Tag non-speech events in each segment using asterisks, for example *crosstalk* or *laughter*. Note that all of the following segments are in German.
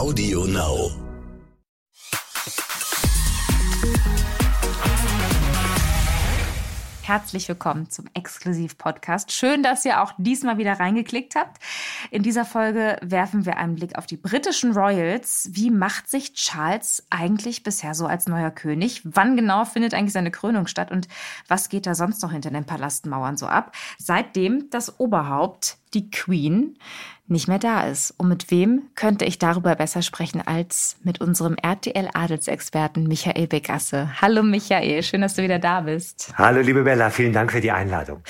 Audio Now. Herzlich willkommen zum Exklusiv-Podcast. Schön, dass ihr auch diesmal wieder reingeklickt habt. In dieser Folge werfen wir einen Blick auf die britischen Royals. Wie macht sich Charles eigentlich bisher so als neuer König? Wann genau findet eigentlich seine Krönung statt? Und was geht da sonst noch hinter den Palastmauern so ab? Seitdem das Oberhaupt, die Queen, nicht mehr da ist. Und mit wem könnte ich darüber besser sprechen als mit unserem RTL-Adelsexperten Michael Begasse. Hallo Michael, schön, dass du wieder da bist. Hallo liebe Bella, vielen Dank für die Einladung.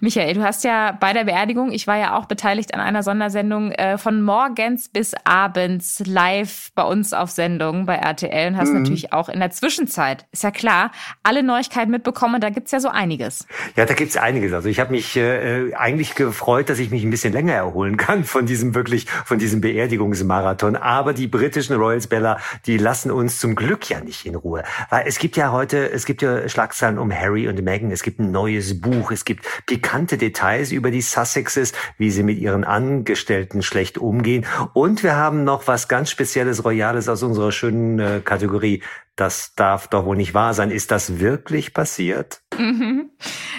Michael, du hast ja bei der Beerdigung, ich war ja auch beteiligt an einer Sondersendung, äh, von morgens bis abends live bei uns auf Sendung bei RTL und hast mhm. natürlich auch in der Zwischenzeit, ist ja klar, alle Neuigkeiten mitbekommen. Da gibt's ja so einiges. Ja, da gibt's einiges. Also ich habe mich äh, eigentlich gefreut, dass ich mich ein bisschen länger erholen kann von diesem wirklich, von diesem Beerdigungsmarathon. Aber die britischen Royals Bella, die lassen uns zum Glück ja nicht in Ruhe. Weil es gibt ja heute, es gibt ja Schlagzeilen um Harry und Meghan. Es gibt ein neues Buch. Es gibt pikante Details über die Sussexes, wie sie mit ihren Angestellten schlecht umgehen. Und wir haben noch was ganz Spezielles, Royales aus unserer schönen äh, Kategorie das darf doch wohl nicht wahr sein. Ist das wirklich passiert? Mhm.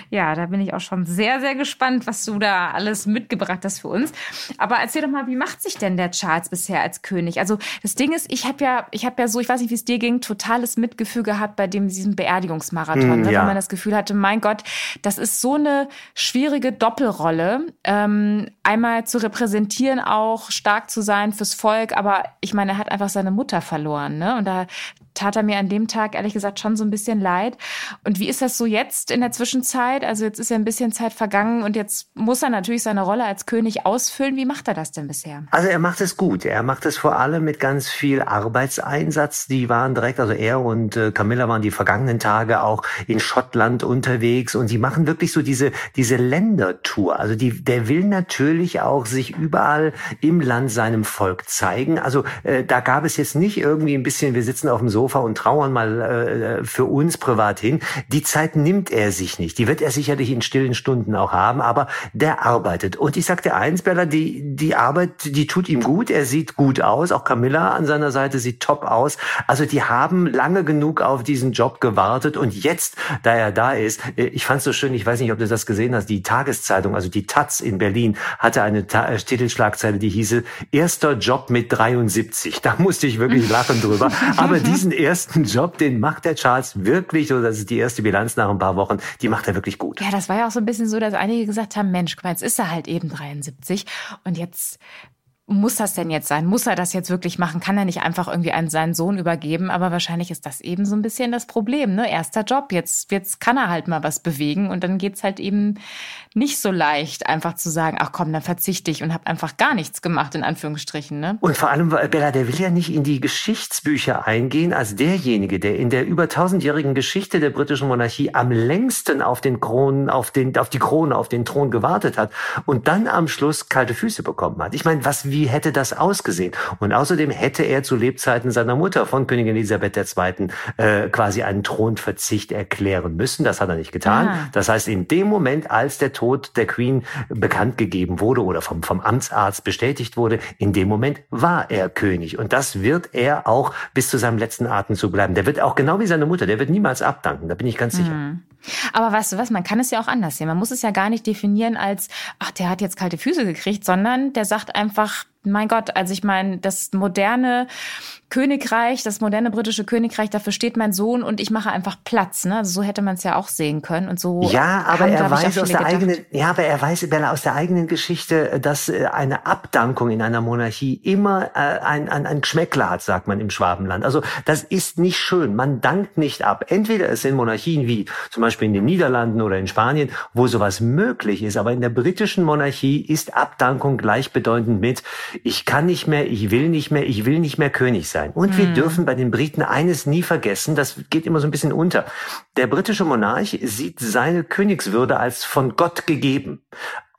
Ja, da bin ich auch schon sehr, sehr gespannt, was du da alles mitgebracht hast für uns. Aber erzähl doch mal, wie macht sich denn der Charles bisher als König? Also das Ding ist, ich habe ja, ich habe ja so, ich weiß nicht, wie es dir ging, totales Mitgefühl gehabt bei dem diesem Beerdigungsmarathon, mm, ja. weil man das Gefühl hatte, mein Gott, das ist so eine schwierige Doppelrolle, ähm, einmal zu repräsentieren, auch stark zu sein fürs Volk, aber ich meine, er hat einfach seine Mutter verloren, ne? Und da tat er mir an dem Tag ehrlich gesagt schon so ein bisschen leid. Und wie ist das so jetzt in der Zwischenzeit? Also jetzt ist ja ein bisschen Zeit vergangen und jetzt muss er natürlich seine Rolle als König ausfüllen. Wie macht er das denn bisher? Also er macht es gut. Er macht es vor allem mit ganz viel Arbeitseinsatz. Die waren direkt, also er und äh, Camilla waren die vergangenen Tage auch in Schottland unterwegs und sie machen wirklich so diese, diese Ländertour. Also die, der will natürlich auch sich überall im Land seinem Volk zeigen. Also äh, da gab es jetzt nicht irgendwie ein bisschen, wir sitzen auf dem Sofa Sofa und trauern mal äh, für uns privat hin. Die Zeit nimmt er sich nicht. Die wird er sicherlich in stillen Stunden auch haben, aber der arbeitet. Und ich sagte eins, Bella, die, die Arbeit, die tut ihm gut. Er sieht gut aus. Auch Camilla an seiner Seite sieht top aus. Also die haben lange genug auf diesen Job gewartet und jetzt, da er da ist, äh, ich fand es so schön, ich weiß nicht, ob du das gesehen hast, die Tageszeitung, also die Taz in Berlin, hatte eine Ta äh, Titelschlagzeile, die hieße, erster Job mit 73. Da musste ich wirklich lachen drüber. *laughs* Aber diesen ersten *laughs* Job, den macht der Charles wirklich, so das ist die erste Bilanz nach ein paar Wochen, die macht er wirklich gut. Ja, das war ja auch so ein bisschen so, dass einige gesagt haben, Mensch, guck mal, jetzt ist er halt eben 73 und jetzt muss das denn jetzt sein? Muss er das jetzt wirklich machen? Kann er nicht einfach irgendwie an seinen Sohn übergeben? Aber wahrscheinlich ist das eben so ein bisschen das Problem, ne? Erster Job, jetzt, jetzt kann er halt mal was bewegen und dann geht's halt eben nicht so leicht, einfach zu sagen, ach komm, dann verzichte ich und habe einfach gar nichts gemacht, in Anführungsstrichen. Ne? Und vor allem, Bella, der will ja nicht in die Geschichtsbücher eingehen als derjenige, der in der über tausendjährigen Geschichte der britischen Monarchie am längsten auf den Kronen, auf den, auf die Krone, auf den Thron gewartet hat und dann am Schluss kalte Füße bekommen hat. Ich meine, was, wie hätte das ausgesehen? Und außerdem hätte er zu Lebzeiten seiner Mutter von Königin Elisabeth II. Äh, quasi einen Thronverzicht erklären müssen. Das hat er nicht getan. Ah. Das heißt, in dem Moment, als der Tod der Queen bekannt gegeben wurde oder vom, vom Amtsarzt bestätigt wurde, in dem Moment war er König. Und das wird er auch bis zu seinem letzten Atemzug bleiben. Der wird auch genau wie seine Mutter, der wird niemals abdanken. Da bin ich ganz sicher. Mhm. Aber weißt du was, man kann es ja auch anders sehen. Man muss es ja gar nicht definieren als, ach, der hat jetzt kalte Füße gekriegt, sondern der sagt einfach, mein Gott, also ich meine, das moderne Königreich, das moderne britische Königreich, dafür steht mein Sohn und ich mache einfach Platz. Ne? Also so hätte man es ja auch sehen können und so. Ja, aber er weiß aus der gedacht. eigenen, ja, aber er weiß Bella, aus der eigenen Geschichte, dass äh, eine Abdankung in einer Monarchie immer äh, ein, ein, ein Geschmäckler hat, sagt man im Schwabenland. Also das ist nicht schön. Man dankt nicht ab. Entweder es sind Monarchien wie zum Beispiel in den Niederlanden oder in Spanien, wo sowas möglich ist, aber in der britischen Monarchie ist Abdankung gleichbedeutend mit ich kann nicht mehr, ich will nicht mehr, ich will nicht mehr König sein. Und mhm. wir dürfen bei den Briten eines nie vergessen, das geht immer so ein bisschen unter. Der britische Monarch sieht seine Königswürde als von Gott gegeben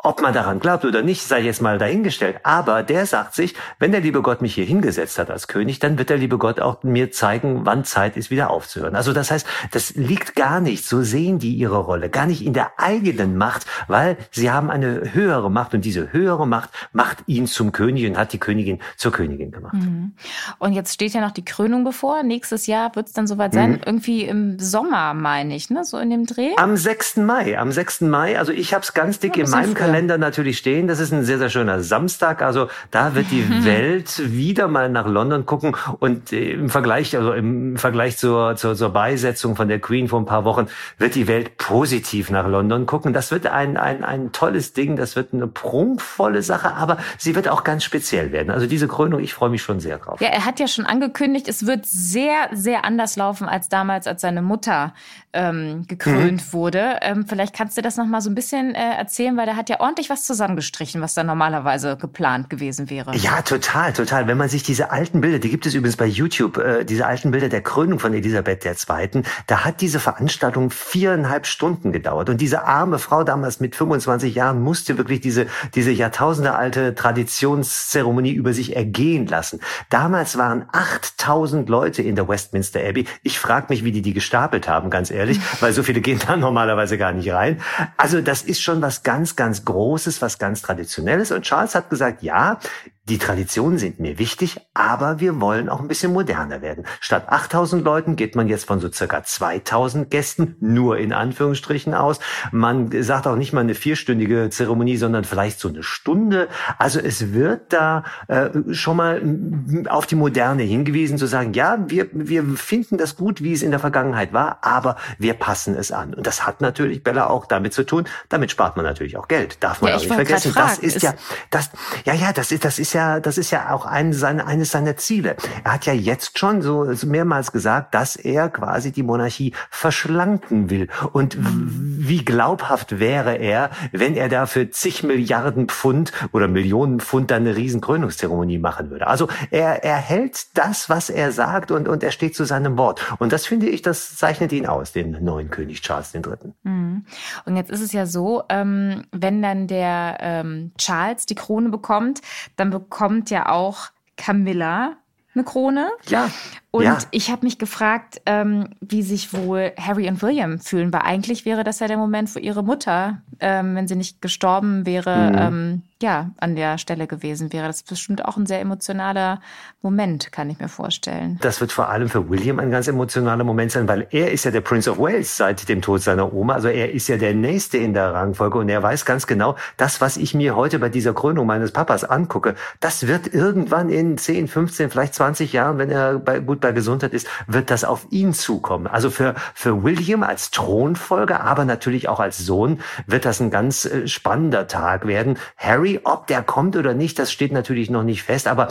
Ob man daran glaubt oder nicht, sei jetzt mal dahingestellt. Aber der sagt sich, wenn der liebe Gott mich hier hingesetzt hat als König, dann wird der liebe Gott auch mir zeigen, wann Zeit ist, wieder aufzuhören. Also das heißt, das liegt gar nicht, so sehen die ihre Rolle, gar nicht in der eigenen Macht, weil sie haben eine höhere Macht und diese höhere Macht macht ihn zum König und hat die Königin zur Königin gemacht. Mhm. Und jetzt steht ja noch die Krönung bevor. Nächstes Jahr wird es dann soweit sein. Mhm. Irgendwie im Sommer, meine ich, ne? So in dem Dreh. Am 6. Mai. Am 6. Mai. Also ich habe es ganz dick in meinem Kalender Kalender natürlich stehen. Das ist ein sehr, sehr schöner Samstag. Also da wird die Welt wieder mal nach London gucken. Und äh, im Vergleich, also im Vergleich zur, zur, zur Beisetzung von der Queen vor ein paar Wochen, wird die Welt positiv nach London gucken. Das wird ein, ein, ein tolles Ding. Das wird eine prunkvolle Sache, aber sie wird auch ganz speziell werden. Also diese Krönung, ich freue mich schon sehr drauf. Ja, er hat ja schon angekündigt, es wird sehr, sehr anders laufen als damals, als seine Mutter ähm, gekrönt mhm. wurde. Ähm, vielleicht kannst du das noch mal so ein bisschen äh, erzählen, weil der hat ja ordentlich was zusammengestrichen, was da normalerweise geplant gewesen wäre. Ja, total, total. Wenn man sich diese alten Bilder, die gibt es übrigens bei YouTube, äh, diese alten Bilder der Krönung von Elisabeth II., da hat diese Veranstaltung viereinhalb Stunden gedauert. Und diese arme Frau damals mit 25 Jahren musste wirklich diese, diese jahrtausendealte Traditionszeremonie über sich ergehen lassen. Damals waren 8000 Leute in der Westminster Abbey. Ich frage mich, wie die die gestapelt haben, ganz ehrlich *laughs* weil so viele gehen da normalerweise gar nicht rein. Also das ist schon was ganz, ganz Großes, was ganz Traditionelles. Und Charles hat gesagt, ja, die Traditionen sind mir wichtig, aber wir wollen auch ein bisschen moderner werden. Statt 8000 Leuten geht man jetzt von so circa 2000 Gästen nur in Anführungsstrichen aus. Man sagt auch nicht mal eine vierstündige Zeremonie, sondern vielleicht so eine Stunde. Also es wird da äh, schon mal auf die Moderne hingewiesen, zu sagen, ja, wir, wir finden das gut, wie es in der Vergangenheit war, aber wir passen es an. Und das hat natürlich Bella auch damit zu tun. Damit spart man natürlich auch Geld. Darf man ja, auch nicht vergessen. Das ist, ist ja, das, ja, ja, das ist, das ist ja, das ist ja auch ein, seine, eines seiner Ziele. Er hat ja jetzt schon so mehrmals gesagt, dass er quasi die Monarchie verschlanken will. Und wie glaubhaft wäre er, wenn er dafür zig Milliarden Pfund oder Millionen Pfund dann eine riesen machen würde. Also er, er hält das, was er sagt und, und er steht zu seinem Wort. Und das finde ich, das zeichnet ihn aus, den neuen König Charles III. Mhm. Und jetzt ist es ja so, ähm, wenn dann der ähm, Charles die Krone bekommt, dann bekommt ja auch Camilla eine Krone. Ja. Und ja. ich habe mich gefragt, ähm, wie sich wohl Harry und William fühlen, weil eigentlich wäre das ja der Moment, wo ihre Mutter, ähm, wenn sie nicht gestorben wäre, mhm. ähm, ja, an der Stelle gewesen wäre. Das ist bestimmt auch ein sehr emotionaler Moment, kann ich mir vorstellen. Das wird vor allem für William ein ganz emotionaler Moment sein, weil er ist ja der Prince of Wales seit dem Tod seiner Oma. Also er ist ja der Nächste in der Rangfolge und er weiß ganz genau, das, was ich mir heute bei dieser Krönung meines Papas angucke, das wird irgendwann in 10, 15, vielleicht 20 Jahren, wenn er bei, gut bei Gesundheit ist, wird das auf ihn zukommen. Also für, für William als Thronfolger, aber natürlich auch als Sohn wird das ein ganz äh, spannender Tag werden. Harry, ob der kommt oder nicht, das steht natürlich noch nicht fest, aber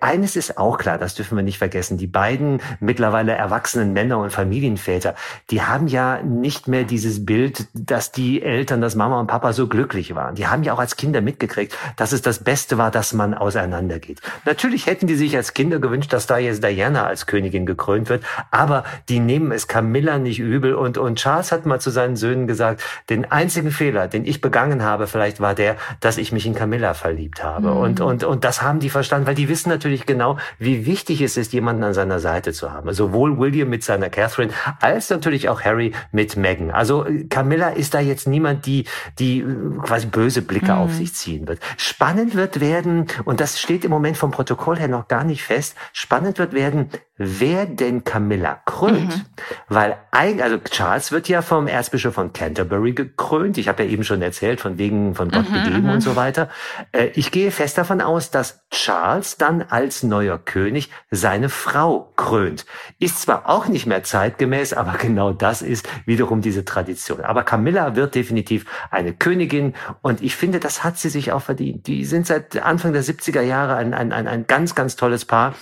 eines ist auch klar, das dürfen wir nicht vergessen. Die beiden mittlerweile erwachsenen Männer und Familienväter, die haben ja nicht mehr dieses Bild, dass die Eltern, dass Mama und Papa so glücklich waren. Die haben ja auch als Kinder mitgekriegt, dass es das Beste war, dass man auseinandergeht. Natürlich hätten die sich als Kinder gewünscht, dass da jetzt Diana als Königin gekrönt wird. Aber die nehmen es Camilla nicht übel. Und, und Charles hat mal zu seinen Söhnen gesagt, den einzigen Fehler, den ich begangen habe, vielleicht war der, dass ich mich in Camilla verliebt habe. Mhm. Und, und, und das haben die verstanden, weil die wissen natürlich genau, wie wichtig es ist, jemanden an seiner Seite zu haben. Sowohl William mit seiner Catherine als natürlich auch Harry mit Meghan. Also Camilla ist da jetzt niemand, die, die quasi böse Blicke mhm. auf sich ziehen wird. Spannend wird werden, und das steht im Moment vom Protokoll her noch gar nicht fest, spannend wird werden, wer denn Camilla krönt. Mhm. Weil ein, also Charles wird ja vom Erzbischof von Canterbury gekrönt. Ich habe ja eben schon erzählt, von wegen von Gott mhm, gegeben mhm. und so weiter. Äh, ich gehe fest davon aus, dass Charles dann als neuer König seine Frau krönt. Ist zwar auch nicht mehr zeitgemäß, aber *laughs* genau das ist wiederum diese Tradition. Aber Camilla wird definitiv eine Königin und ich finde, das hat sie sich auch verdient. Die sind seit Anfang der 70er Jahre ein, ein, ein, ein ganz, ganz tolles Paar.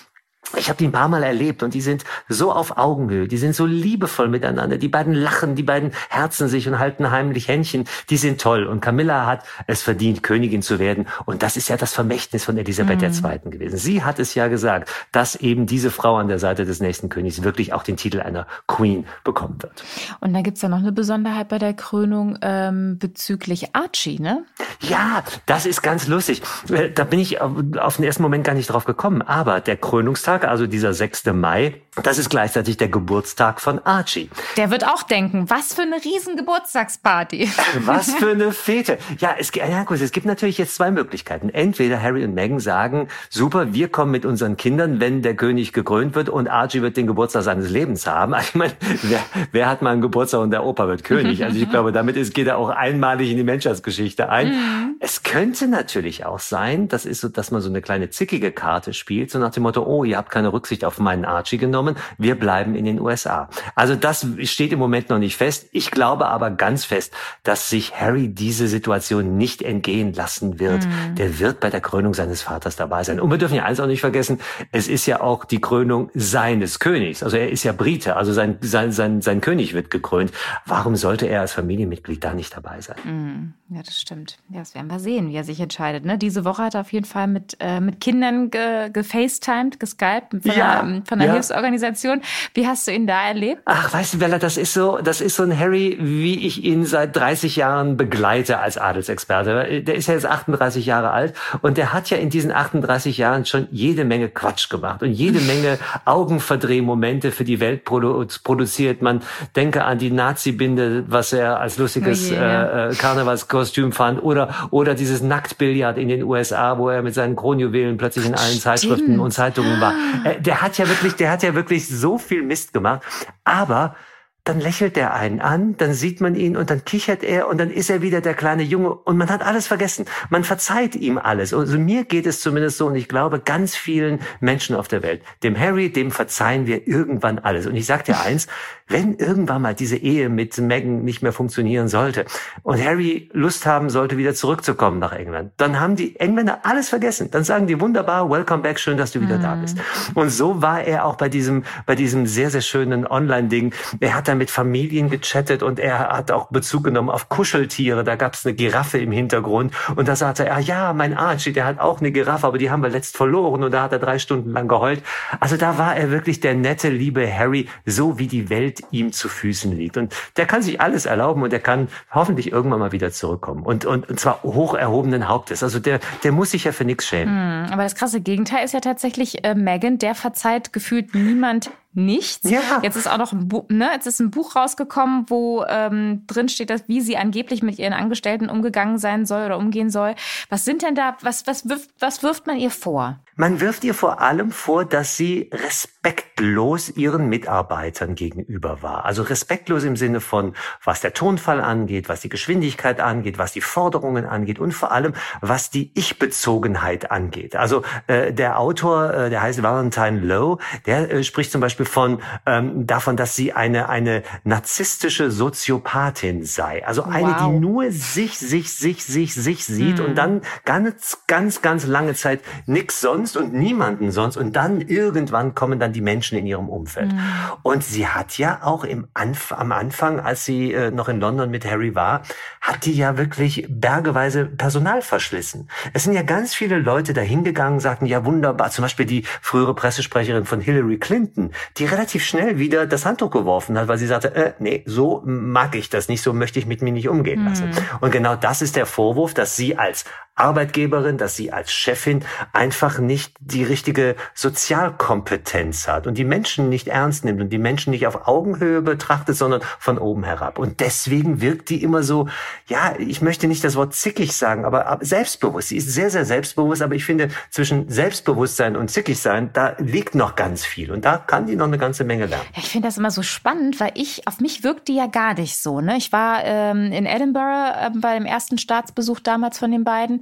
Ich habe die ein paar Mal erlebt und die sind so auf Augenhöhe, die sind so liebevoll miteinander. Die beiden lachen, die beiden herzen sich und halten heimlich Händchen. Die sind toll. Und Camilla hat es verdient, Königin zu werden. Und das ist ja das Vermächtnis von Elisabeth mhm. II. gewesen. Sie hat es ja gesagt, dass eben diese Frau an der Seite des nächsten Königs wirklich auch den Titel einer Queen bekommen wird. Und da gibt's ja noch eine Besonderheit bei der Krönung ähm, bezüglich Archie, ne? Ja, das ist ganz lustig. Äh, da bin ich auf den ersten Moment gar nicht drauf gekommen. Aber der Krönungstag Geburtstag, also dieser 6. Mai, das ist gleichzeitig der Geburtstag von Archie. Der wird auch denken, was für eine riesen Geburtstagsparty. *laughs* Was für eine Fete. Ja, es, ja, gut, es gibt natürlich jetzt zwei Möglichkeiten. Entweder Harry und Meghan sagen, super, wir kommen mit unseren Kindern, wenn der König gekrönt wird und Archie wird den Geburtstag seines Lebens haben. *laughs* Also ich meine, wer, wer hat mal einen Geburtstag und der Opa wird König? Also ich glaube, damit ist, geht er auch einmalig in die Menschheitsgeschichte ein. Mhm. Es könnte natürlich auch sein, das ist so, dass man so eine kleine zickige Karte spielt, so nach dem Motto, oh, ihr habt keine Rücksicht auf meinen Archie genommen, wir bleiben in den USA. Also das steht im Moment noch nicht fest. Ich glaube aber ganz fest, dass sich Harry diese Situation nicht entgehen lassen wird. Mhm. Der wird bei der Krönung seines Vaters dabei sein. Und wir dürfen ja eins auch nicht vergessen, es ist ja auch die Krönung seines Königs. Also er ist ja Brite, also sein, sein, sein, sein König wird gekrönt. Warum sollte er als Familienmitglied da nicht dabei sein? Mhm. Ja, das stimmt. Ja, das werden wir sehen, wie er sich entscheidet. Ne? Diese Woche hat er auf jeden Fall mit, äh, mit Kindern ge gefacetimed, geskypt von, ja, der, von der ja. Hilfsorganisation. Wie hast du ihn da erlebt? Ach, weißt du, Bella, das ist so, das ist so ein Harry, wie ich ihn seit 30 Jahren begleite als Adelsexperte. Der ist ja jetzt 38 Jahre alt und der hat ja in diesen 38 Jahren schon jede Menge Quatsch gemacht und jede *laughs* Menge Augenverdrehmomente für die Welt produ produziert. Man denke an die Nazi-Binde, was er als lustiges oh yeah. äh, Karnevalskostüm fand oder, oder dieses Nacktbillard in den USA, wo er mit seinen Kronjuwelen plötzlich in allen. Zeitschriften und Zeitungen war. Äh, der hat ja wirklich, der hat ja wirklich so viel Mist gemacht. Aber dann lächelt er einen an, dann sieht man ihn und dann kichert er und dann ist er wieder der kleine Junge und man hat alles vergessen. Man verzeiht ihm alles. Also mir geht es zumindest so und ich glaube ganz vielen Menschen auf der Welt. Dem Harry, dem verzeihen wir irgendwann alles. Und ich sag dir eins, wenn irgendwann mal diese Ehe mit Meghan nicht mehr funktionieren sollte und Harry Lust haben sollte, wieder zurückzukommen nach England, dann haben die Engländer alles vergessen. Dann sagen die wunderbar, welcome back, schön, dass du wieder mhm. da bist. Und so war er auch bei diesem, bei diesem sehr, sehr schönen Online-Ding. Er hat dann mit Familien gechattet und er hat auch Bezug genommen auf Kuscheltiere. Da gab es eine Giraffe im Hintergrund und da sagte er, ja, mein Archie, der hat auch eine Giraffe, aber die haben wir letzt verloren und da hat er drei Stunden lang geheult. Also da war er wirklich der nette, liebe Harry, so wie die Welt ihm zu Füßen liegt. Und der kann sich alles erlauben und er kann hoffentlich irgendwann mal wieder zurückkommen. Und, und, und zwar hoch erhobenen Hauptes. Also der, der muss sich ja für nichts schämen. Hm, aber das krasse Gegenteil ist ja tatsächlich äh, Megan, der verzeiht gefühlt niemand nichts. Ja. Jetzt ist auch noch ein Buch, ne, jetzt ist ein Buch rausgekommen, wo ähm, drin steht, dass wie sie angeblich mit ihren Angestellten umgegangen sein soll oder umgehen soll. Was sind denn da, was, was wirft, was wirft man ihr vor? Man wirft ihr vor allem vor, dass sie respektlos ihren Mitarbeitern gegenüber war. Also respektlos im Sinne von, was der Tonfall angeht, was die Geschwindigkeit angeht, was die Forderungen angeht und vor allem, was die Ich-Bezogenheit angeht. Also äh, der Autor, äh, der heißt Valentine Lowe, der äh, spricht zum Beispiel von ähm, davon, dass sie eine eine narzisstische Soziopathin sei. Also eine, wow. die nur sich, sich, sich, sich, sich sieht hm. und dann ganz, ganz, ganz lange Zeit nichts sonst sonst und niemanden sonst. Und dann irgendwann kommen dann die Menschen in ihrem Umfeld. Mhm. Und sie hat ja auch im Anf am Anfang, als sie äh, noch in London mit Harry war, hat die ja wirklich bergeweise Personal verschlissen. Es sind ja ganz viele Leute dahingegangen, sagten, ja wunderbar, zum Beispiel die frühere Pressesprecherin von Hillary Clinton, die relativ schnell wieder das Handtuch geworfen hat, weil sie sagte, äh, nee, so mag ich das nicht, so möchte ich mit mir nicht umgehen lassen. Mhm. Und genau das ist der Vorwurf, dass sie als Arbeitgeberin, dass sie als Chefin einfach nicht die richtige Sozialkompetenz hat und die Menschen nicht ernst nimmt und die Menschen nicht auf Augenhöhe betrachtet, sondern von oben herab. Und deswegen wirkt die immer so, ja, ich möchte nicht das Wort zickig sagen, aber selbstbewusst. Sie ist sehr, sehr selbstbewusst, aber ich finde, zwischen Selbstbewusstsein und zickig sein, da liegt noch ganz viel. Und da kann die noch eine ganze Menge lernen. Ja, ich finde das immer so spannend, weil ich, auf mich wirkt die ja gar nicht so. Ne? Ich war ähm, in Edinburgh äh, bei dem ersten Staatsbesuch damals von den beiden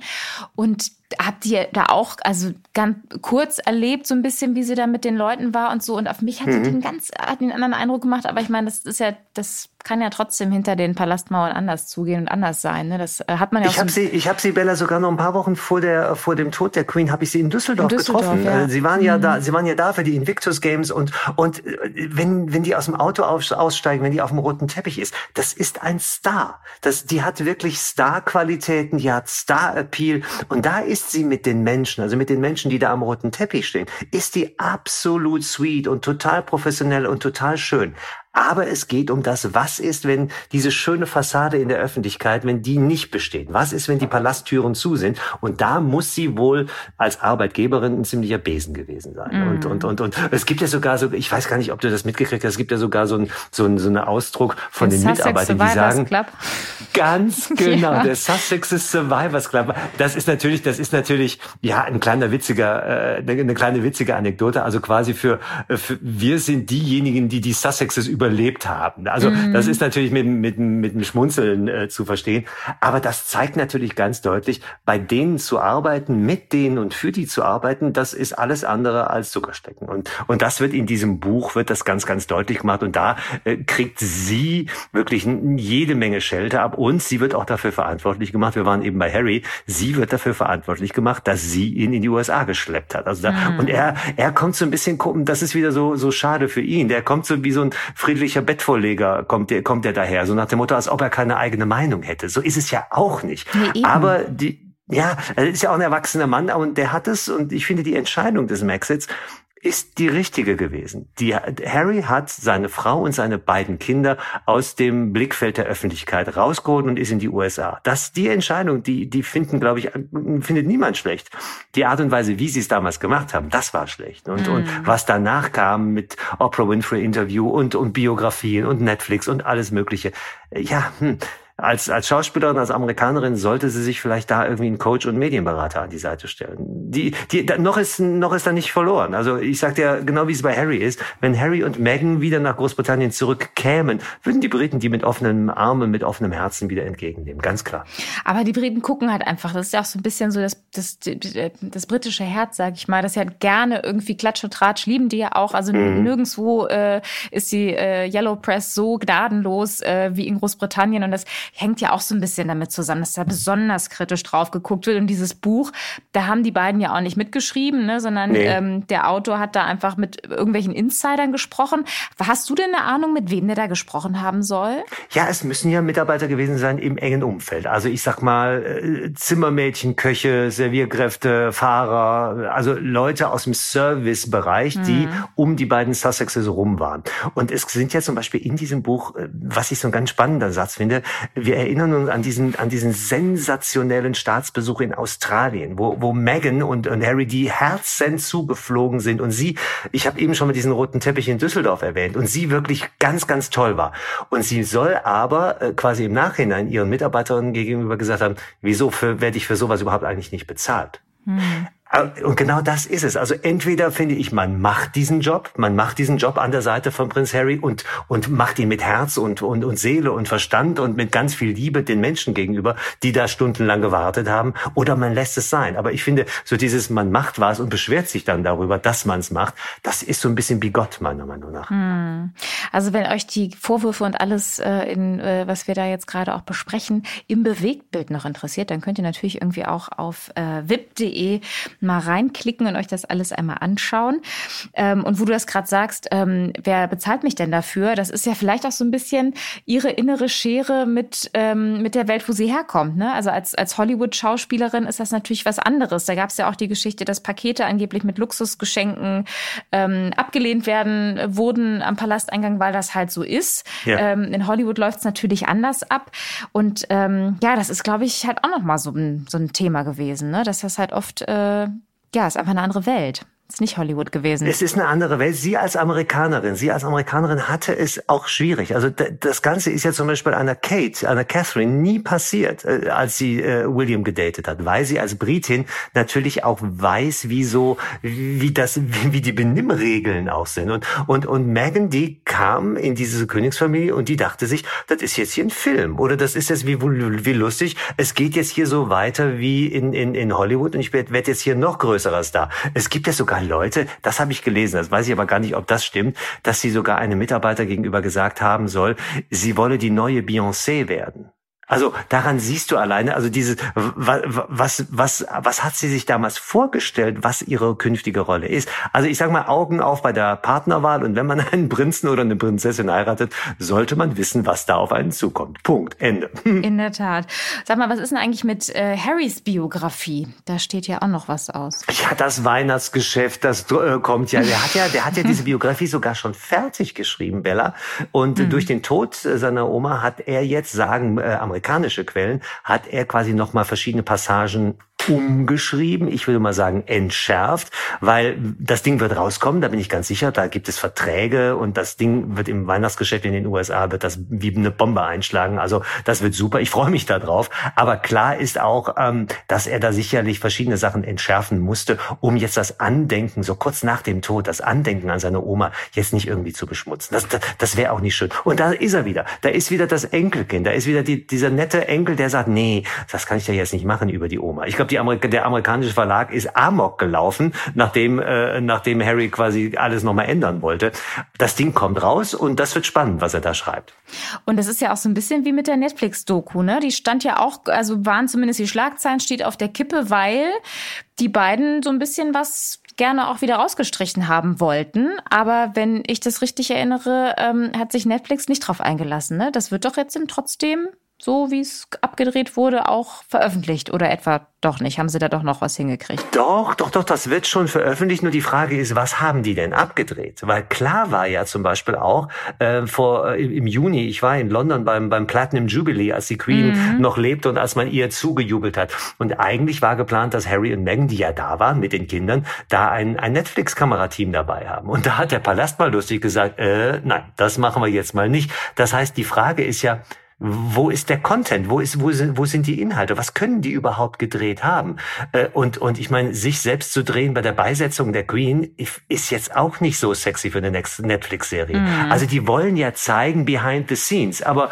und habt ihr da auch, also ganz kurz erlebt, so ein bisschen, wie sie da mit den Leuten war und so. Und auf mich hat mhm. sie den ganz, hat den anderen Eindruck gemacht. Aber ich meine, das ist ja, das kann ja trotzdem hinter den Palastmauern anders zugehen und anders sein. Ne? Das äh, hat man ja ich habe sie, ich habe sie Bella sogar noch ein paar Wochen vor der vor dem Tod der Queen habe ich sie in Düsseldorf, in Düsseldorf getroffen. Ja. Sie waren ja mhm. da, sie waren ja da für die Invictus Games und und äh, wenn wenn die aus dem Auto aussteigen, wenn die auf dem roten Teppich ist, das ist ein Star. Das, die hat wirklich Star-Qualitäten, die hat Star-Appeal und da ist sie mit den Menschen, also mit den Menschen, die da am roten Teppich stehen, ist die absolut sweet und total professionell und total schön. Aber es geht um das, was ist, wenn diese schöne Fassade in der Öffentlichkeit, wenn die nicht besteht? Was ist, wenn die Palasttüren zu sind? Und da muss sie wohl als Arbeitgeberin ein ziemlicher Besen gewesen sein. Mm. Und, und, und, und es gibt ja sogar so, ich weiß gar nicht, ob du das mitgekriegt hast, es gibt ja sogar so ein, so ein, so einen Ausdruck von den, den Mitarbeitern, die sagen, Club. ganz *laughs* genau, ja. der Sussex Survivors Club. Das ist natürlich, das ist natürlich, ja, ein kleiner witziger, äh, eine kleine witzige Anekdote. Also quasi für, für wir sind diejenigen, die die Sussexes überlebt haben. Also mhm. das ist natürlich mit, mit, mit einem Schmunzeln äh, zu verstehen. Aber das zeigt natürlich ganz deutlich, bei denen zu arbeiten, mit denen und für die zu arbeiten, das ist alles andere als Zuckerstecken. Und, und das wird in diesem Buch, wird das ganz, ganz deutlich gemacht. Und da äh, kriegt sie wirklich jede Menge Schelte ab. Und sie wird auch dafür verantwortlich gemacht. Wir waren eben bei Harry. Sie wird dafür verantwortlich gemacht, dass sie ihn in die USA geschleppt hat. Also da, mhm. Und er, er kommt so ein bisschen gucken, das ist wieder so, so schade für ihn. Der kommt so wie so ein friedlicher Bettvorleger kommt der, kommt der daher, so nach dem Motto, als ob er keine eigene Meinung hätte. So ist es ja auch nicht. Nee, Aber die, ja, er ist ja auch ein erwachsener Mann und der hat es und ich finde die Entscheidung des Maxits ist die richtige gewesen. Die, Harry hat seine Frau und seine beiden Kinder aus dem Blickfeld der Öffentlichkeit rausgeholt und ist in die USA. Das, die Entscheidung, die, die finden, glaube ich, findet niemand schlecht. Die Art und Weise, wie sie es damals gemacht haben, das war schlecht. Und, mm. und was danach kam mit Oprah Winfrey Interview und, und Biografien und Netflix und alles Mögliche. Ja, hm, als, als Schauspielerin, als Amerikanerin sollte sie sich vielleicht da irgendwie einen Coach und Medienberater an die Seite stellen. Die, die, da, noch ist, noch ist da nicht verloren. Also ich sag dir, genau wie es bei Harry ist, wenn Harry und Meghan wieder nach Großbritannien zurückkämen, würden die Briten die mit offenen Armen, mit offenem Herzen wieder entgegennehmen. Ganz klar. Aber die Briten gucken halt einfach. Das ist ja auch so ein bisschen so das, das, das, britische Herz, sag ich mal. Das ja gerne irgendwie Klatsch und Tratsch lieben die ja auch. Also mhm. nirgendwo äh, ist die äh, Yellow Press so gnadenlos äh, wie in Großbritannien. Und das hängt ja auch so ein bisschen damit zusammen, dass da besonders kritisch drauf geguckt wird. Und dieses Buch, da haben die beiden ja auch nicht mitgeschrieben, ne, sondern nee. ähm, der Autor hat da einfach mit irgendwelchen Insidern gesprochen. Hast du denn eine Ahnung, mit wem der da gesprochen haben soll? Ja, es müssen ja Mitarbeiter gewesen sein im engen Umfeld. Also ich sag mal äh, Zimmermädchen, Köche, Servierkräfte, Fahrer, also Leute aus dem Servicebereich, mhm. die um die beiden Sussexes rum waren. Und es sind ja zum Beispiel in diesem Buch, äh, was ich so ein ganz spannender Satz finde, wir erinnern uns an diesen, an diesen sensationellen Staatsbesuch in Australien, wo, wo Meghan und, und Harry die Herzen zugeflogen sind und sie, ich habe eben schon mal diesen roten Teppich in Düsseldorf erwähnt und sie wirklich ganz, ganz toll war. Und sie soll aber äh, quasi im Nachhinein ihren Mitarbeiterinnen gegenüber gesagt haben, wieso werde ich für sowas überhaupt eigentlich nicht bezahlt? Hm. Und genau das ist es. Also entweder finde ich, man macht diesen Job, man macht diesen Job an der Seite von Prinz Harry und, und macht ihn mit Herz und, und, und Seele und Verstand und mit ganz viel Liebe den Menschen gegenüber, die da stundenlang gewartet haben, oder man lässt es sein. Aber ich finde, so dieses, man macht was und beschwert sich dann darüber, dass man es macht, das ist so ein bisschen bigott, meiner Meinung nach. Hm. Also wenn euch die Vorwürfe und alles, äh, in, äh, was wir da jetzt gerade auch besprechen, im Bewegtbild noch interessiert, dann könnt ihr natürlich irgendwie auch auf äh, wip.de mal reinklicken und euch das alles einmal anschauen. Ähm, und wo du das gerade sagst, ähm, wer bezahlt mich denn dafür? Das ist ja vielleicht auch so ein bisschen ihre innere Schere mit, ähm, mit der Welt, wo sie herkommt. Ne? Also als, als Hollywood-Schauspielerin ist das natürlich was anderes. Da gab es ja auch die Geschichte, dass Pakete angeblich mit Luxusgeschenken ähm, abgelehnt werden, wurden am Palasteingang, weil das halt so ist. Ja. Ähm, in Hollywood läuft es natürlich anders ab. Und ähm, ja, das ist, glaube ich, halt auch nochmal so ein, so ein Thema gewesen, ne? dass das halt oft äh, ja, ist einfach eine andere Welt ist nicht Hollywood gewesen. Es ist eine andere Welt. Sie als Amerikanerin, sie als Amerikanerin hatte es auch schwierig. Also das Ganze ist ja zum Beispiel einer Kate, einer Catherine nie passiert, äh, als sie äh, William gedatet hat, weil sie als Britin natürlich auch weiß, wie so, wie das, wie die Benimmregeln auch sind. Und und und Megan, die kam in diese Königsfamilie und die dachte sich, das ist jetzt hier ein Film oder das ist jetzt wie, wie lustig. Es geht jetzt hier so weiter wie in, in, in Hollywood und ich werde werd jetzt hier noch größerer Star. Es gibt ja sogar Leute, das habe ich gelesen, das weiß ich aber gar nicht, ob das stimmt, dass sie sogar einem Mitarbeiter gegenüber gesagt haben soll, sie wolle die neue Beyoncé werden. Also daran siehst du alleine, also dieses, was, was, was hat sie sich damals vorgestellt, was ihre künftige Rolle ist? Also ich sage mal Augen auf bei der Partnerwahl und wenn man *laughs* einen Prinzen oder eine Prinzessin heiratet, sollte man wissen, was da auf einen zukommt. Punkt. Ende. *laughs* In der Tat. Sag mal, was ist denn eigentlich mit äh, Harrys Biografie? Da steht ja auch noch was aus. Ja, das Weihnachtsgeschäft, das äh, kommt ja. Der hat ja, der hat ja diese *laughs* Biografie sogar schon fertig geschrieben, Bella. Und mhm. durch den Tod seiner Oma hat er jetzt sagen, äh, amerikanische Quellen, hat er quasi nochmal verschiedene Passagen umgeschrieben, ich würde mal sagen entschärft, weil das Ding wird rauskommen, da bin ich ganz sicher, da gibt es Verträge und das Ding wird im Weihnachtsgeschäft in den USA, wird das wie eine Bombe einschlagen, also das wird super, ich freue mich da drauf, aber klar ist auch, ähm, dass er da sicherlich verschiedene Sachen entschärfen musste, um jetzt das Andenken, so kurz nach dem Tod, das Andenken an seine Oma jetzt nicht irgendwie zu beschmutzen, das, das, das wäre auch nicht schön. Und da ist er wieder, da ist wieder das Enkelkind, da ist wieder die, dieser nette Enkel, der sagt, nee, das kann ich ja jetzt nicht machen über die Oma. Ich glaube, die Amerik der amerikanische Verlag ist amok gelaufen, nachdem, äh, nachdem Harry quasi alles nochmal ändern wollte. Das Ding kommt raus und das wird spannend, was er da schreibt. Und das ist ja auch so ein bisschen wie mit der Netflix-Doku, ne? Die stand ja auch, also waren zumindest die Schlagzeilen, steht auf der Kippe, weil die beiden so ein bisschen was gerne auch wieder rausgestrichen haben wollten. Aber wenn ich das richtig erinnere, ähm, hat sich Netflix nicht drauf eingelassen. Ne? Das wird doch jetzt trotzdem so wie es abgedreht wurde, auch veröffentlicht oder etwa doch nicht? Haben Sie da doch noch was hingekriegt? Doch, doch, doch, das wird schon veröffentlicht. Nur die Frage ist, was haben die denn abgedreht? Weil klar war ja zum Beispiel auch äh, vor äh, im Juni, ich war in London beim beim Platinum Jubilee, als die Queen mhm. noch lebte und als man ihr zugejubelt hat. Und eigentlich war geplant, dass Harry und Meghan, die ja da waren mit den Kindern, da ein, ein Netflix-Kamerateam dabei haben. Und da hat der Palast mal lustig gesagt, äh, nein, das machen wir jetzt mal nicht. Das heißt, die Frage ist ja, wo ist der Content? Wo ist, wo sind, wo sind die Inhalte? Was können die überhaupt gedreht haben? Äh, und, und ich meine, sich selbst zu drehen bei der Beisetzung der Queen ist jetzt auch nicht so sexy für eine Netflix-Serie. Mhm. Also die wollen ja zeigen behind the scenes. Aber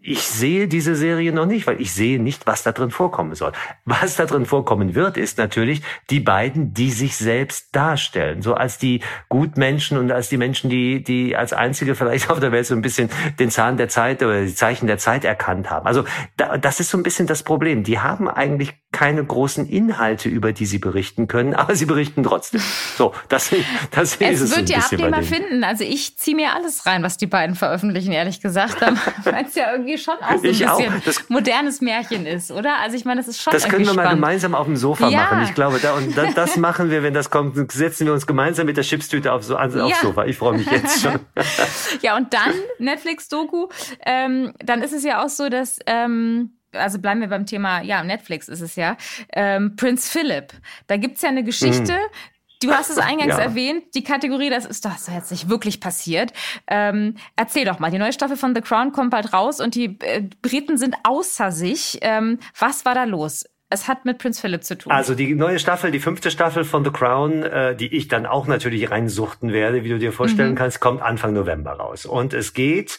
ich sehe diese Serie noch nicht, weil ich sehe nicht, was da drin vorkommen soll. Was da drin vorkommen wird, ist natürlich die beiden, die sich selbst darstellen. So als die Gutmenschen und als die Menschen, die, die als einzige vielleicht auf der Welt so ein bisschen den Zahn der Zeit oder die Zeichen der Zeit erkannt haben. Also da, das ist so ein bisschen das Problem. Die haben eigentlich keine großen Inhalte, über die sie berichten können, aber sie berichten trotzdem. So, das, das es ist es wird ja Abnehmer finden. Also ich ziehe mir alles rein, was die beiden veröffentlichen, ehrlich gesagt, *laughs* weil es ja irgendwie schon auch so ein ich bisschen das, modernes Märchen ist, oder? Also ich meine, das ist schon Das können wir spannend. mal gemeinsam auf dem Sofa ja. machen. Ich glaube, da, und das, *laughs* das machen wir, wenn das kommt, setzen wir uns gemeinsam mit der Chipstüte auf, so, aufs ja. Sofa. Ich freue mich jetzt schon. *laughs* ja, und dann Netflix-Doku, ähm, dann ist es ja auch so, dass ähm, also bleiben wir beim Thema, ja, Netflix ist es ja, ähm, Prinz Philip. Da gibt's ja eine Geschichte, mm. Du hast es eingangs *laughs* ja. erwähnt, die Kategorie, das ist doch jetzt nicht wirklich passiert. Ähm, erzähl doch mal, die neue Staffel von The Crown kommt bald raus und die äh, Briten sind außer sich. Ähm, was war da los? Es hat mit Prince Philip zu tun. Also die neue Staffel, die fünfte Staffel von The Crown, äh, die ich dann auch natürlich reinsuchten werde, wie du dir vorstellen mhm. kannst, kommt Anfang November raus. Und es geht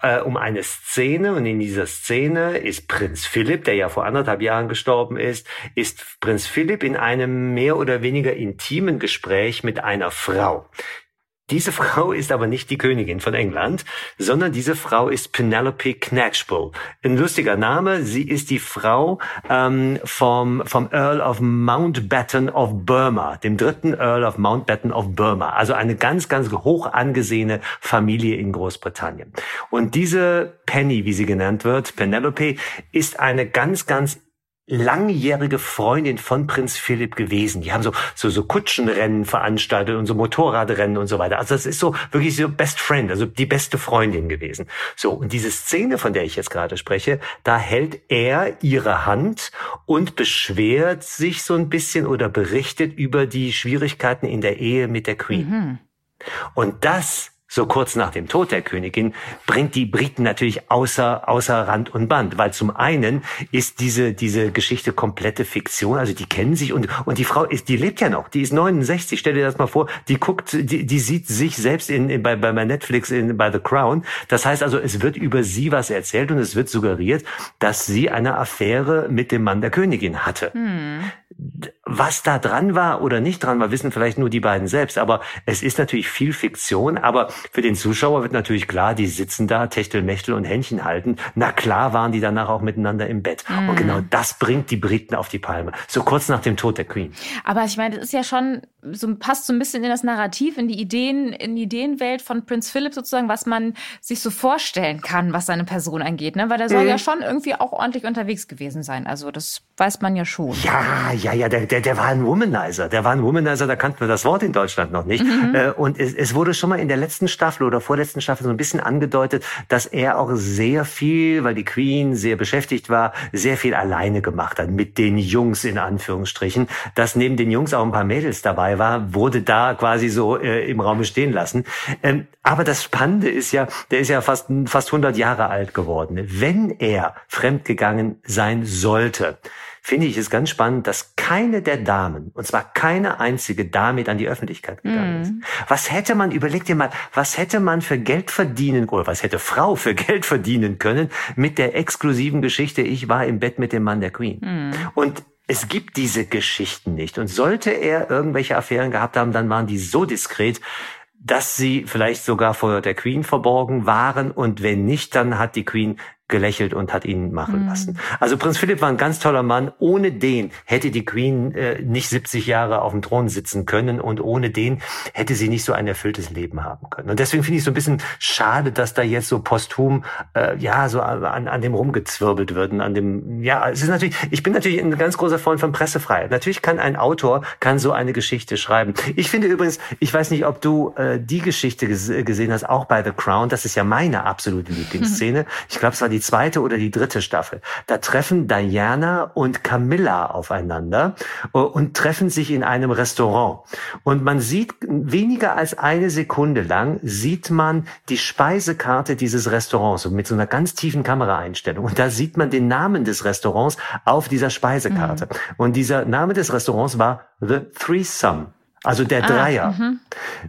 äh, um eine Szene und in dieser Szene ist Prinz Philip, der ja vor anderthalb Jahren gestorben ist, ist Prinz Philip in einem mehr oder weniger intimen Gespräch mit einer Frau. Diese Frau ist aber nicht die Königin von England, sondern diese Frau ist Penelope Knatchbull. Ein lustiger Name. Sie ist die Frau ähm, vom, vom Earl of Mountbatten of Burma, dem dritten Earl of Mountbatten of Burma. Also eine ganz, ganz hoch angesehene Familie in Großbritannien. Und diese Penny, wie sie genannt wird, Penelope, ist eine ganz, ganz langjährige Freundin von Prinz Philipp gewesen. Die haben so, so, so Kutschenrennen veranstaltet und so Motorradrennen und so weiter. Also das ist so wirklich so Best Friend, also die beste Freundin gewesen. So. Und diese Szene, von der ich jetzt gerade spreche, da hält er ihre Hand und beschwert sich so ein bisschen oder berichtet über die Schwierigkeiten in der Ehe mit der Queen. Mhm. Und das so kurz nach dem Tod der Königin, bringt die Briten natürlich außer, außer Rand und Band. Weil zum einen ist diese, diese Geschichte komplette Fiktion, also die kennen sich und, und die Frau ist, die lebt ja noch, die ist 69, stell dir das mal vor, die guckt, die, die sieht sich selbst in, in bei, bei Netflix in, bei The Crown. Das heißt also, es wird über sie was erzählt und es wird suggeriert, dass sie eine Affäre mit dem Mann der Königin hatte. Hm. Was da dran war oder nicht dran war, wissen vielleicht nur die beiden selbst. Aber es ist natürlich viel Fiktion. Aber für den Zuschauer wird natürlich klar, die sitzen da, Techtelmechtel und Händchen halten. Na klar waren die danach auch miteinander im Bett. Mhm. Und genau das bringt die Briten auf die Palme. So kurz nach dem Tod der Queen. Aber ich meine, das ist ja schon, so passt so ein bisschen in das Narrativ, in die Ideen, in die Ideenwelt von Prinz Philip sozusagen, was man sich so vorstellen kann, was seine Person angeht. Ne? Weil der soll mhm. ja schon irgendwie auch ordentlich unterwegs gewesen sein. Also das weiß man ja schon. Ja, ja, ja, der, der, der war ein Womanizer. Der war ein Womanizer, da kannten wir das Wort in Deutschland noch nicht. Mhm. Äh, und es, es wurde schon mal in der letzten Staffel oder vorletzten Staffel so ein bisschen angedeutet, dass er auch sehr viel, weil die Queen sehr beschäftigt war, sehr viel alleine gemacht hat mit den Jungs in Anführungsstrichen. Dass neben den Jungs auch ein paar Mädels dabei war, wurde da quasi so äh, im Raum stehen lassen. Ähm, aber das Spannende ist ja, der ist ja fast, fast 100 Jahre alt geworden. Wenn er fremdgegangen sein sollte, finde ich es ganz spannend, dass keine der Damen, und zwar keine einzige damit an die Öffentlichkeit gegangen mm. ist. Was hätte man, überleg dir mal, was hätte man für Geld verdienen, oder was hätte Frau für Geld verdienen können mit der exklusiven Geschichte, ich war im Bett mit dem Mann der Queen. Mm. Und es gibt diese Geschichten nicht. Und sollte er irgendwelche Affären gehabt haben, dann waren die so diskret, dass sie vielleicht sogar vor der Queen verborgen waren. Und wenn nicht, dann hat die Queen gelächelt und hat ihn machen mhm. lassen. Also Prinz Philipp war ein ganz toller Mann. Ohne den hätte die Queen äh, nicht 70 Jahre auf dem Thron sitzen können und ohne den hätte sie nicht so ein erfülltes Leben haben können. Und deswegen finde ich so ein bisschen schade, dass da jetzt so posthum äh, ja so an, an dem rumgezwirbelt wird. an dem ja, es ist natürlich, ich bin natürlich ein ganz großer Freund von Pressefreiheit. Natürlich kann ein Autor kann so eine Geschichte schreiben. Ich finde übrigens, ich weiß nicht, ob du äh, die Geschichte gesehen hast, auch bei The Crown. Das ist ja meine absolute Lieblingsszene. Ich glaube, es war die zweite oder die dritte Staffel. Da treffen Diana und Camilla aufeinander äh, und treffen sich in einem Restaurant. Und man sieht weniger als eine Sekunde lang sieht man die Speisekarte dieses Restaurants mit so einer ganz tiefen Kameraeinstellung. Und da sieht man den Namen des Restaurants auf dieser Speisekarte. Mhm. Und dieser Name des Restaurants war The Threesome. Also der ah, Dreier. Ah,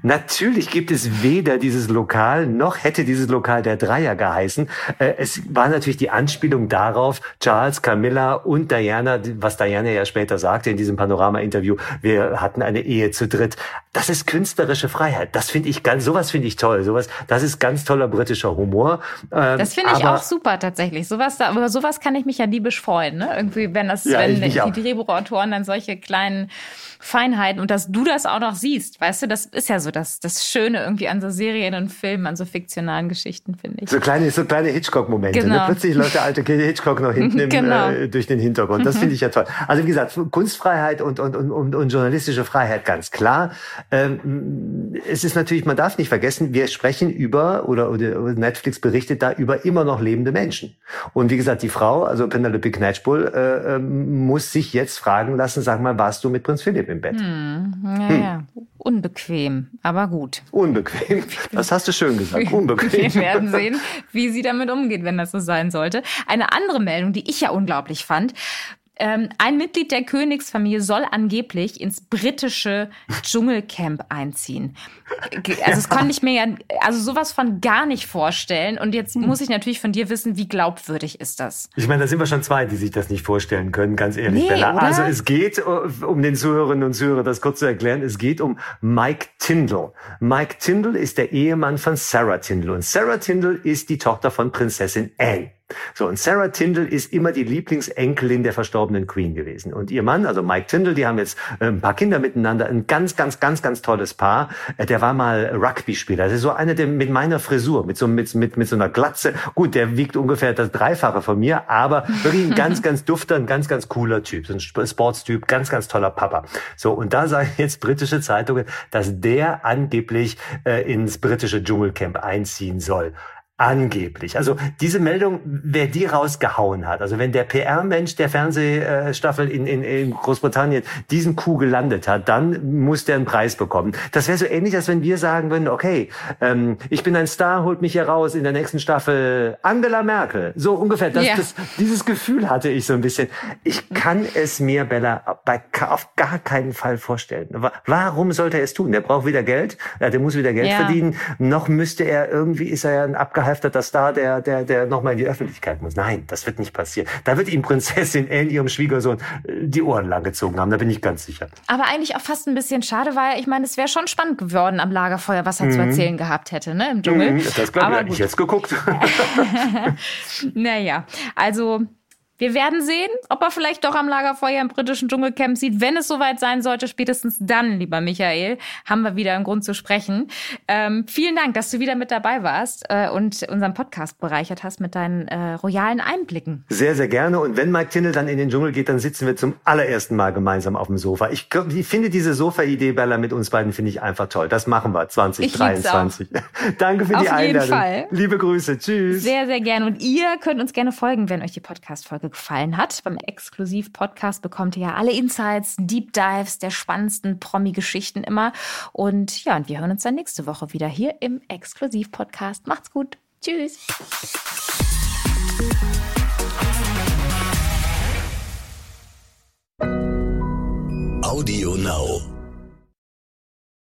Natürlich gibt es weder dieses Lokal, noch hätte dieses Lokal der Dreier geheißen. Äh, es war natürlich die Anspielung darauf, Charles, Camilla und Diana, was Diana ja später sagte in diesem Panorama-Interview, wir hatten eine Ehe zu dritt. Das ist künstlerische Freiheit. Das finde ich ganz, sowas finde ich toll. Sowas, das ist ganz toller britischer Humor. Ähm, das finde ich auch super tatsächlich. Sowas da, über sowas kann ich mich ja liebisch freuen. Ne? Irgendwie, wenn das, ja, wenn die Drehbuchautoren dann solche kleinen Feinheiten und dass du das auch noch siehst, weißt du, das ist ja so das, das Schöne irgendwie an so Serien und Filmen, an so fiktionalen Geschichten, finde ich. So kleine, so kleine Hitchcock-Momente. Ne? Genau. Ne? Plötzlich läuft der alte Hitchcock noch hinten im, *laughs* genau. äh, durch den Hintergrund. Das finde ich ja toll. Also wie gesagt, Kunstfreiheit und, und, und, und, journalistische Freiheit ganz klar. Ähm, es ist natürlich, man darf nicht vergessen, wir sprechen über, oder, oder Netflix berichtet da über immer noch lebende Menschen. Und wie gesagt, die Frau, also Penelope Knatschbull, äh, äh, muss sich jetzt fragen lassen, sag mal, warst du mit Prinz Philipp im Bett. Hm, ja, hm. ja. Unbequem, aber gut. Unbequem. Das hast du schön gesagt. Unbequem. Wir *laughs* werden sehen, wie sie damit umgeht, wenn das so sein sollte. Eine andere Meldung, die ich ja unglaublich fand. Ähm, ein Mitglied der Königsfamilie soll angeblich ins britische Dschungelcamp einziehen. Also das konnte ich mir ja, also sowas von gar nicht vorstellen. Und jetzt muss ich natürlich von dir wissen, wie glaubwürdig ist das? Ich meine, da sind wir schon zwei, die sich das nicht vorstellen können, ganz ehrlich, nee? Also es geht, äh, um den Zuhörerinnen und Zuhörern das kurz zu erklären, es geht um Mike Tyndall. Mike Tyndall ist der Ehemann von Sarah Tyndall. Und Sarah Tyndall ist die Tochter von Prinzessin Anne. So, und Sarah Tyndall ist immer die Lieblingsenkelin der verstorbenen Queen gewesen. Und ihr Mann, also Mike Tyndall, die haben jetzt äh, ein paar Kinder miteinander, ein ganz, ganz, ganz, ganz tolles Paar. Äh, der war mal Rugby-Spieler. Das ist so einer, der mit meiner Frisur, mit so, mit, mit, mit so einer Glatze. Gut, der wiegt ungefähr das Dreifache von mir, aber wirklich ein ganz, *laughs* ganz dufter, ein ganz, ganz cooler Typ. So ein Sportstyp, ganz, ganz toller Papa. So, und da sagen jetzt britische Zeitungen, dass der angeblich äh, ins britische Dschungelcamp einziehen soll. Angeblich. Also diese Meldung, wer die rausgehauen hat, also wenn der PR-Mensch der Fernsehstaffel in, in, in Großbritannien diesen Coup gelandet hat, dann muss der einen Preis bekommen. Das wäre so ähnlich, als wenn wir sagen würden, okay, ähm, ich bin ein Star, holt mich hier raus in der nächsten Staffel Angela Merkel. So ungefähr. Das, ja. das, dieses Gefühl hatte ich so ein bisschen. Ich kann es mir, Bella, bei, auf gar keinen Fall vorstellen. Warum sollte er es tun? Der braucht wieder Geld, der muss wieder Geld ja. verdienen. Noch müsste er irgendwie, ist er ja ein Abgehaltener abgehalfterter Star, der, der, der nochmal in die Öffentlichkeit muss. Nein, das wird nicht passieren. Da wird ihm Prinzessin Anne, ihrem Schwiegersohn, äh, die Ohren langgezogen haben. Da bin ich ganz sicher. Aber eigentlich auch fast ein bisschen schade, weil ich meine, es wäre schon spannend geworden am Lagerfeuer, was er mhm. zu erzählen gehabt hätte, ne, im Dschungel. Mhm, das glaube ich, ich jetzt geguckt. *laughs* *laughs* naja, also wir werden sehen, ob er vielleicht doch am Lagerfeuer im britischen Dschungelcamp sieht. Wenn es soweit sein sollte, spätestens dann, lieber Michael, haben wir wieder einen Grund zu sprechen. Ähm, vielen Dank, dass du wieder mit dabei warst äh, und unseren Podcast bereichert hast mit deinen äh, royalen Einblicken. Sehr, sehr gerne. Und wenn Mike Tindall dann in den Dschungel geht, dann sitzen wir zum allerersten Mal gemeinsam auf dem Sofa. Ich, ich finde diese Sofa-Idee, Bella, mit uns beiden finde ich einfach toll. Das machen wir 2023. *laughs* Danke für auf die Einladung. Fall. Liebe Grüße. Tschüss. Sehr, sehr gerne. Und ihr könnt uns gerne folgen, wenn euch die Podcast-Folge gefallen hat. Beim Exklusiv-Podcast bekommt ihr ja alle Insights, Deep Dives der spannendsten Promi-Geschichten immer. Und ja, und wir hören uns dann nächste Woche wieder hier im Exklusiv-Podcast. Macht's gut. Tschüss. Audio Now.